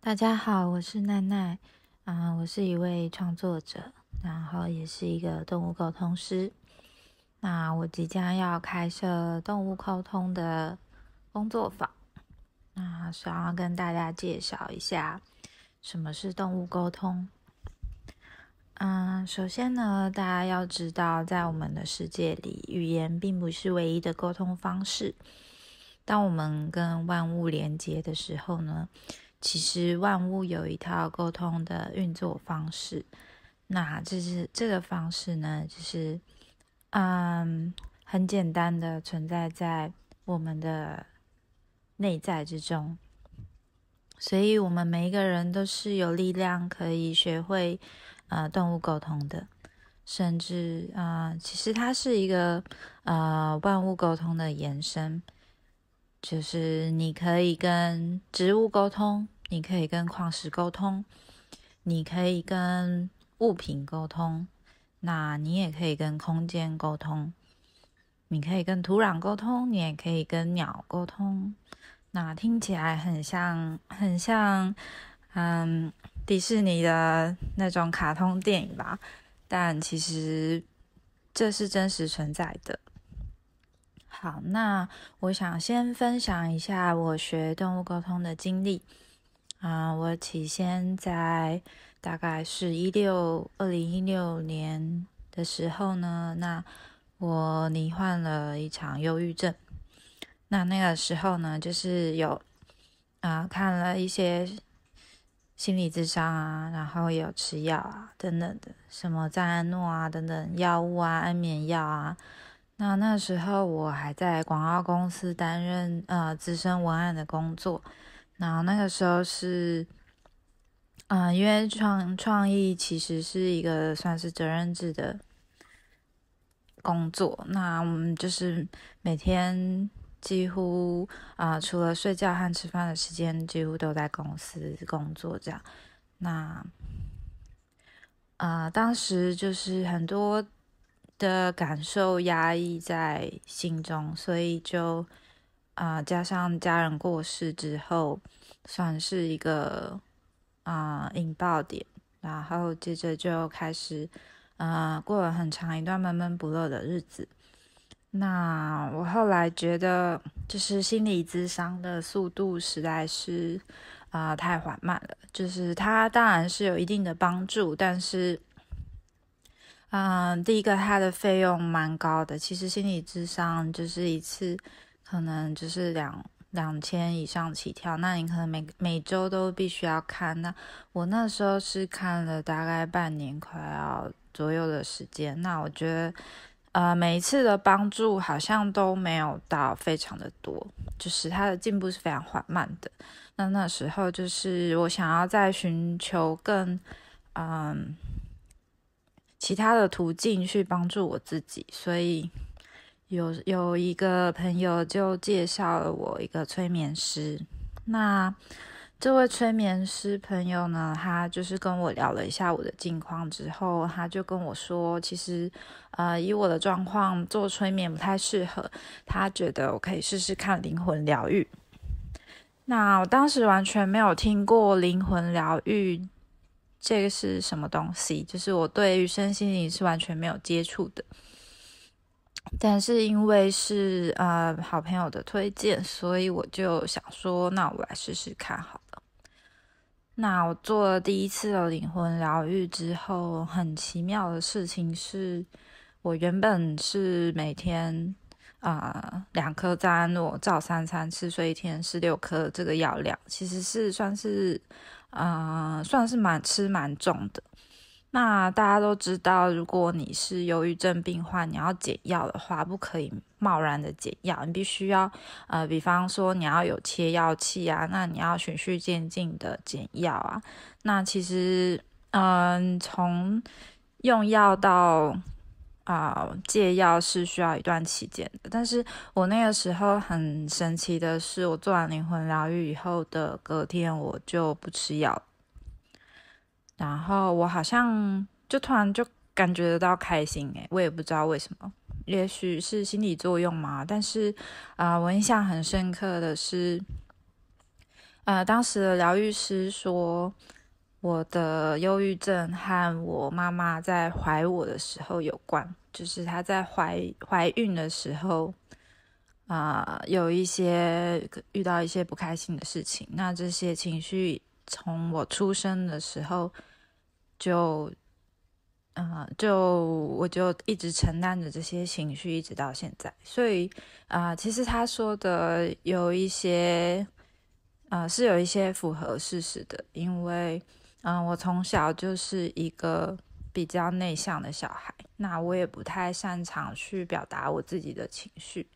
大家好，我是奈奈啊，我是一位创作者，然后也是一个动物沟通师。那我即将要开设动物沟通的工作坊，那想要跟大家介绍一下什么是动物沟通。嗯，首先呢，大家要知道，在我们的世界里，语言并不是唯一的沟通方式。当我们跟万物连接的时候呢，其实万物有一套沟通的运作方式。那这是这个方式呢，就是嗯，很简单的存在在我们的内在之中。所以，我们每一个人都是有力量可以学会。呃，动物沟通的，甚至啊，其实它是一个呃万物沟通的延伸，就是你可以跟植物沟通，你可以跟矿石沟通，你可以跟物品沟通，那你也可以跟空间沟通，你可以跟土壤沟通，你也可以跟鸟沟通，那听起来很像，很像，嗯。迪士尼的那种卡通电影吧，但其实这是真实存在的。好，那我想先分享一下我学动物沟通的经历啊。我起先在大概是一六二零一六年的时候呢，那我罹患了一场忧郁症。那那个时候呢，就是有啊看了一些。心理智商啊，然后有吃药啊，等等的，什么赞安诺啊，等等药物啊，安眠药啊。那那时候我还在广告公司担任呃资深文案的工作。然后那个时候是，嗯，因为创创意其实是一个算是责任制的工作，那我们就是每天。几乎啊，除了睡觉和吃饭的时间，几乎都在公司工作。这样，那啊，当时就是很多的感受压抑在心中，所以就啊，加上家人过世之后，算是一个啊引爆点，然后接着就开始啊，过了很长一段闷闷不乐的日子。那我后来觉得，就是心理咨商的速度实在是啊太缓慢了。就是它当然是有一定的帮助，但是，嗯，第一个它的费用蛮高的。其实心理智商就是一次可能就是两两千以上起跳，那你可能每每周都必须要看。那我那时候是看了大概半年快要左右的时间。那我觉得。呃，每一次的帮助好像都没有到非常的多，就是他的进步是非常缓慢的。那那时候就是我想要再寻求更嗯其他的途径去帮助我自己，所以有有一个朋友就介绍了我一个催眠师。那这位催眠师朋友呢，他就是跟我聊了一下我的近况之后，他就跟我说，其实，呃，以我的状况做催眠不太适合，他觉得我可以试试看灵魂疗愈。那我当时完全没有听过灵魂疗愈这个是什么东西，就是我对于身心灵是完全没有接触的。但是因为是呃好朋友的推荐，所以我就想说，那我来试试看好了。那我做了第一次的灵魂疗愈之后，很奇妙的事情是，我原本是每天啊两颗赞安诺，照三餐吃，睡一天是六颗这个药量，其实是算是啊算是蛮吃蛮重的。那大家都知道，如果你是忧郁症病患，你要减药的话，不可以贸然的减药，你必须要，呃，比方说你要有切药器啊，那你要循序渐进的减药啊。那其实，嗯，从用药到啊戒药是需要一段期间的。但是我那个时候很神奇的是，我做完灵魂疗愈以后的隔天，我就不吃药。然后我好像就突然就感觉得到开心诶，我也不知道为什么，也许是心理作用嘛。但是啊，我印象很深刻的是，呃，当时的疗愈师说，我的忧郁症和我妈妈在怀我的时候有关，就是她在怀怀孕的时候，啊，有一些遇到一些不开心的事情，那这些情绪从我出生的时候就。嗯，就我就一直承担着这些情绪，一直到现在。所以啊，其实他说的有一些，呃，是有一些符合事实的。因为，嗯，我从小就是一个比较内向的小孩，那我也不太擅长去表达我自己的情绪。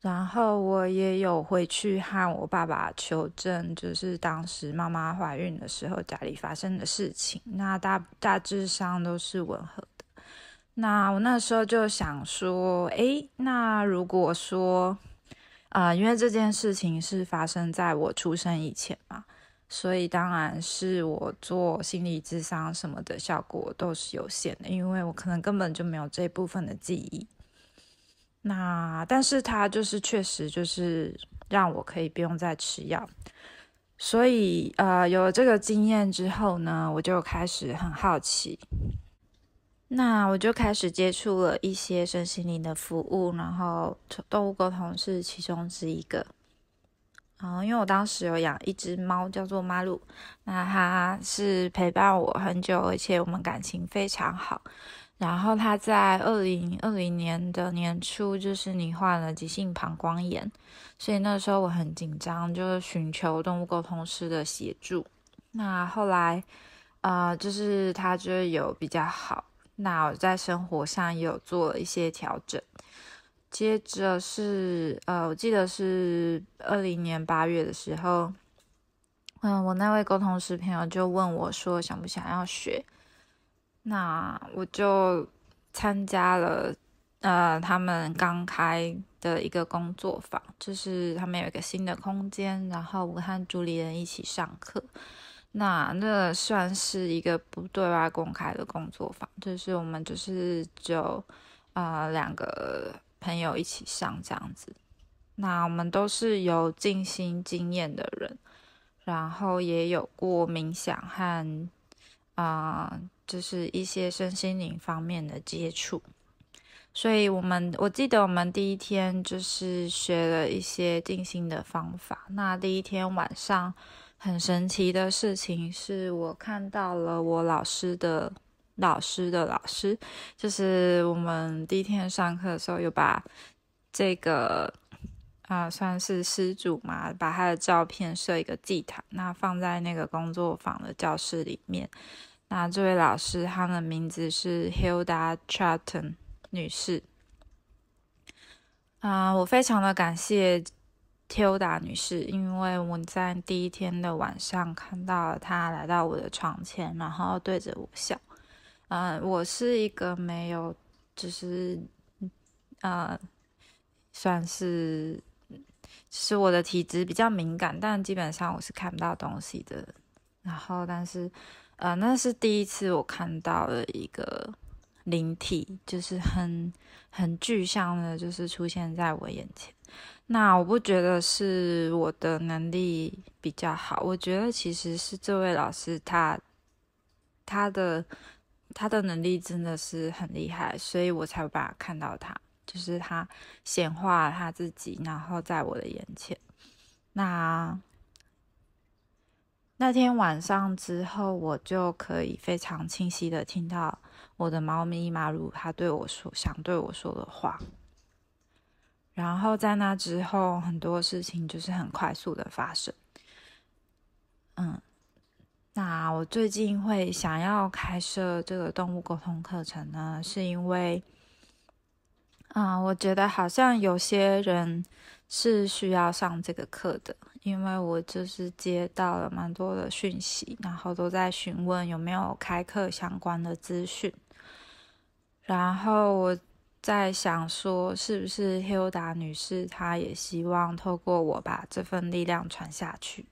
然后我也有回去和我爸爸求证，就是当时妈妈怀孕的时候家里发生的事情，那大大致上都是吻合的。那我那时候就想说，诶，那如果说，啊，因为这件事情是发生在我出生以前嘛，所以当然是我做心理智商什么的效果都是有限的，因为我可能根本就没有这部分的记忆。那，但是他就是确实就是让我可以不用再吃药，所以呃，有了这个经验之后呢，我就开始很好奇，那我就开始接触了一些身心灵的服务，然后动物沟通是其中之一个。嗯，因为我当时有养一只猫，叫做马鲁，那它是陪伴我很久，而且我们感情非常好。然后它在二零二零年的年初，就是罹患了急性膀胱炎，所以那时候我很紧张，就是寻求动物沟通师的协助。那后来，呃，就是它就有比较好。那我在生活上也有做了一些调整。接着是，呃，我记得是二零年八月的时候，嗯，我那位沟通师朋友就问我说，想不想要学？那我就参加了，呃，他们刚开的一个工作坊，就是他们有一个新的空间，然后我和主理人一起上课。那那算是一个不对外公开的工作坊，就是我们就是就呃两个朋友一起上这样子。那我们都是有静心经验的人，然后也有过冥想和啊。就是一些身心灵方面的接触，所以我们我记得我们第一天就是学了一些静心的方法。那第一天晚上很神奇的事情是我看到了我老师的老师的老师，就是我们第一天上课的时候有把这个啊算是师祖嘛，把他的照片设一个祭坛，那放在那个工作坊的教室里面。那这位老师，他的名字是 Hilda Charton 女士。啊，我非常的感谢 Hilda 女士，因为我在第一天的晚上看到她来到我的床前，然后对着我笑。嗯，我是一个没有，就是呃，算是，是我的体质比较敏感，但基本上我是看不到东西的。然后，但是。呃，那是第一次我看到了一个灵体，就是很很具象的，就是出现在我眼前。那我不觉得是我的能力比较好，我觉得其实是这位老师他他的他的能力真的是很厉害，所以我才有办法看到他，就是他显化他自己，然后在我的眼前。那。那天晚上之后，我就可以非常清晰的听到我的猫咪马鲁它对我说想对我说的话。然后在那之后，很多事情就是很快速的发生。嗯，那我最近会想要开设这个动物沟通课程呢，是因为，啊，我觉得好像有些人是需要上这个课的。因为我就是接到了蛮多的讯息，然后都在询问有没有开课相关的资讯。然后我在想说，是不是 Hilda 女士她也希望透过我把这份力量传下去？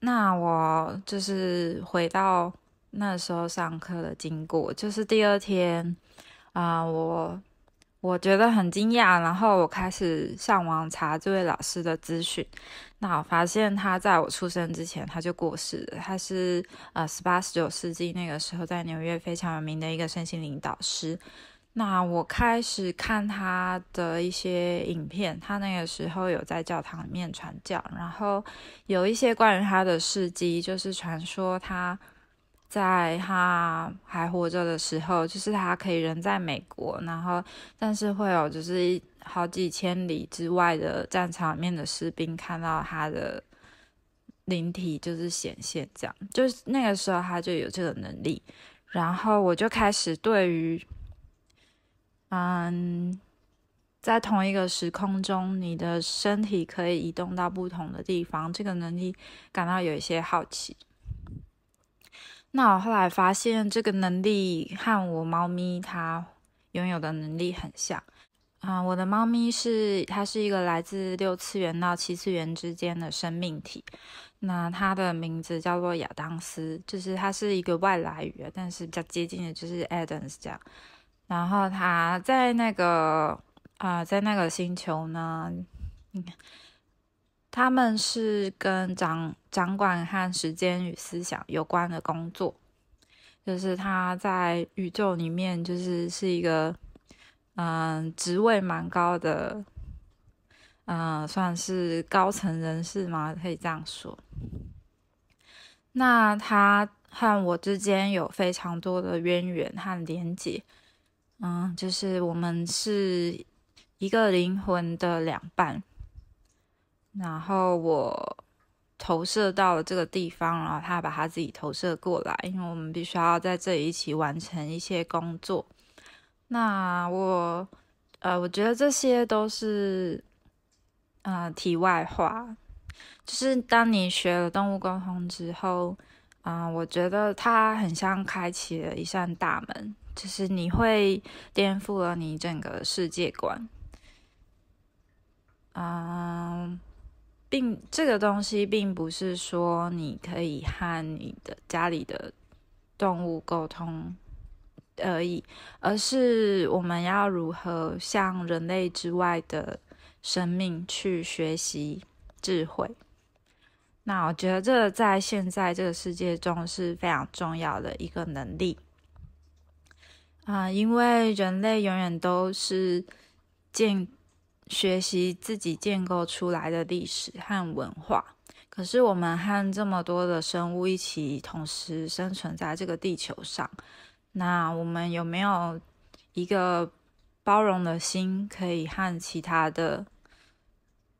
那我就是回到那时候上课的经过，就是第二天啊，我我觉得很惊讶，然后我开始上网查这位老师的资讯。那我发现他在我出生之前他就过世了。他是呃十八十九世纪那个时候在纽约非常有名的一个身心灵导师。那我开始看他的一些影片，他那个时候有在教堂里面传教，然后有一些关于他的事迹，就是传说他。在他还活着的时候，就是他可以人在美国，然后但是会有就是好几千里之外的战场里面的士兵看到他的灵体就是显现，这样就是那个时候他就有这个能力，然后我就开始对于，嗯，在同一个时空中，你的身体可以移动到不同的地方，这个能力感到有一些好奇。那我后来发现，这个能力和我猫咪它拥有的能力很像啊。我的猫咪是它是一个来自六次元到七次元之间的生命体。那它的名字叫做亚当斯，就是它是一个外来语，但是比较接近的就是 Adams 这样。然后他在那个啊，在那个星球呢，你看。他们是跟掌掌管和时间与思想有关的工作，就是他在宇宙里面就是是一个嗯职位蛮高的，嗯算是高层人士嘛，可以这样说。那他和我之间有非常多的渊源和连结，嗯，就是我们是一个灵魂的两半。然后我投射到了这个地方，然后他把他自己投射过来，因为我们必须要在这里一起完成一些工作。那我呃，我觉得这些都是呃题外话，就是当你学了动物沟通之后，啊，我觉得它很像开启了一扇大门，就是你会颠覆了你整个世界观，嗯。并这个东西并不是说你可以和你的家里的动物沟通而已，而是我们要如何向人类之外的生命去学习智慧。那我觉得这在现在这个世界中是非常重要的一个能力啊，因为人类永远都是建。学习自己建构出来的历史和文化，可是我们和这么多的生物一起同时生存在这个地球上，那我们有没有一个包容的心，可以和其他的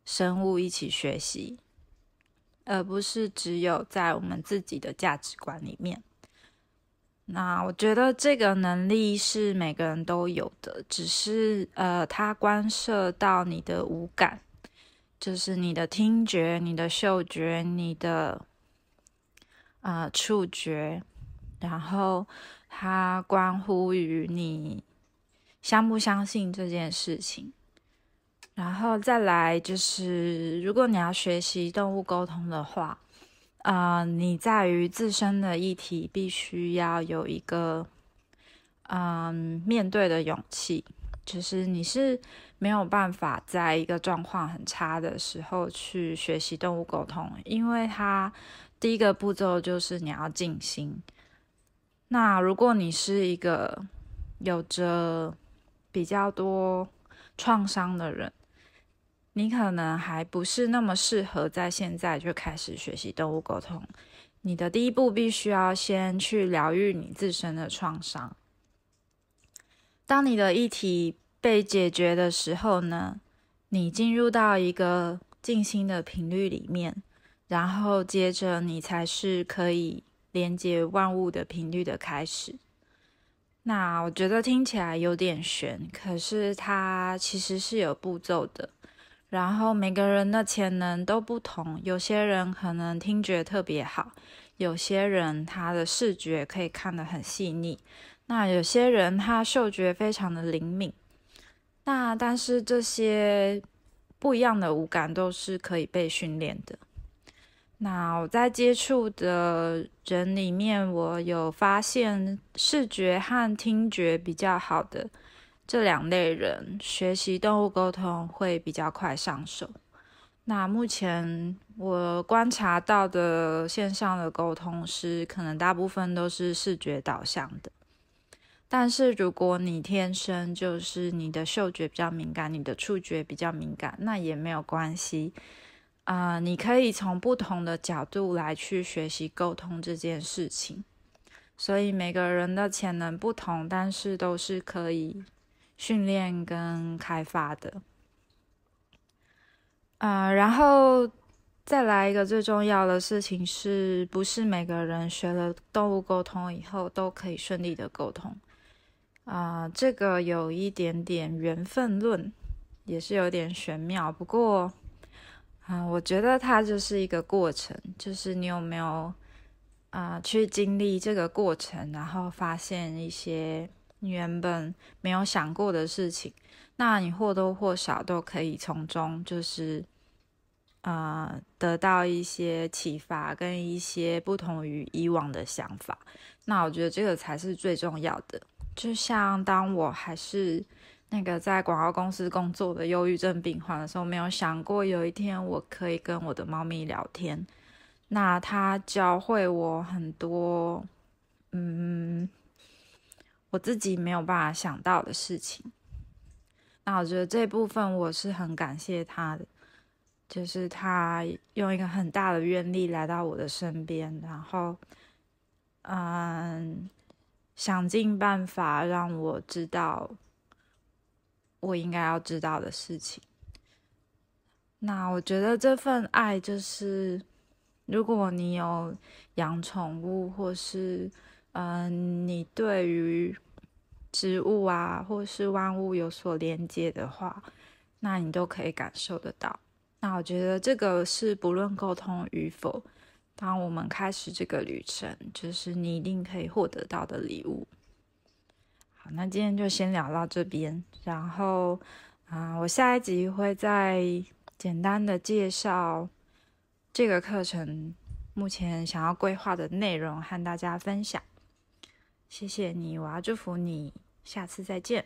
生物一起学习，而不是只有在我们自己的价值观里面？那我觉得这个能力是每个人都有的，只是呃，它关涉到你的五感，就是你的听觉、你的嗅觉、你的啊触觉，然后它关乎于你相不相信这件事情，然后再来就是，如果你要学习动物沟通的话。啊，你在于自身的议题，必须要有一个嗯面对的勇气。就是你是没有办法在一个状况很差的时候去学习动物沟通，因为它第一个步骤就是你要静心。那如果你是一个有着比较多创伤的人，你可能还不是那么适合在现在就开始学习动物沟通。你的第一步必须要先去疗愈你自身的创伤。当你的议题被解决的时候呢，你进入到一个静心的频率里面，然后接着你才是可以连接万物的频率的开始。那我觉得听起来有点悬，可是它其实是有步骤的。然后每个人的潜能都不同，有些人可能听觉特别好，有些人他的视觉可以看得很细腻，那有些人他嗅觉非常的灵敏。那但是这些不一样的五感都是可以被训练的。那我在接触的人里面，我有发现视觉和听觉比较好的。这两类人学习动物沟通会比较快上手。那目前我观察到的线上的沟通师，可能大部分都是视觉导向的。但是如果你天生就是你的嗅觉比较敏感，你的触觉比较敏感，那也没有关系啊。你可以从不同的角度来去学习沟通这件事情。所以每个人的潜能不同，但是都是可以训练跟开发的。啊，然后再来一个最重要的事情，是不是每个人学了动物沟通以后都可以顺利的沟通？啊，这个有一点点缘分论，也是有点玄妙。不过，啊，我觉得它就是一个过程，就是你有没有啊去经历这个过程，然后发现一些你原本没有想过的事情，那你或多或少都可以从中就是啊得到一些启发，跟一些不同于以往的想法。那我觉得这个才是最重要的。就像当我还是那个在广告公司工作的忧郁症病患的时候，没有想过有一天我可以跟我的猫咪聊天。那它教会我很多，嗯，我自己没有办法想到的事情。那我觉得这部分我是很感谢他的，就是他用一个很大的愿力来到我的身边，然后，嗯。想尽办法让我知道我应该要知道的事情。那我觉得这份爱就是，如果你有养宠物，或是嗯，你对于植物啊，或是万物有所连接的话，那你都可以感受得到。那我觉得这个是不论沟通与否。当我们开始这个旅程，就是你一定可以获得到的礼物。好，那今天就先聊到这边，然后啊，我下一集会再简单的介绍这个课程目前想要规划的内容和大家分享。谢谢你，我要祝福你，下次再见。